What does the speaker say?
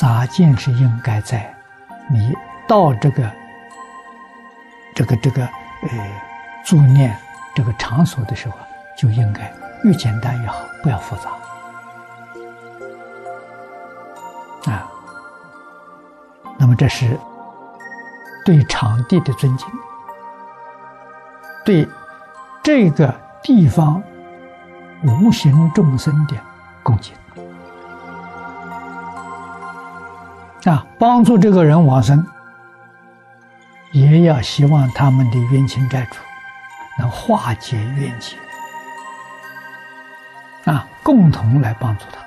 洒净是应该在你到这个这个这个呃助念这个场所的时候，就应该越简单越好，不要复杂啊。那么这是对场地的尊敬，对这个地方无形众生的恭敬。啊，帮助这个人往生，也要希望他们的冤亲债主能化解冤结，啊，共同来帮助他。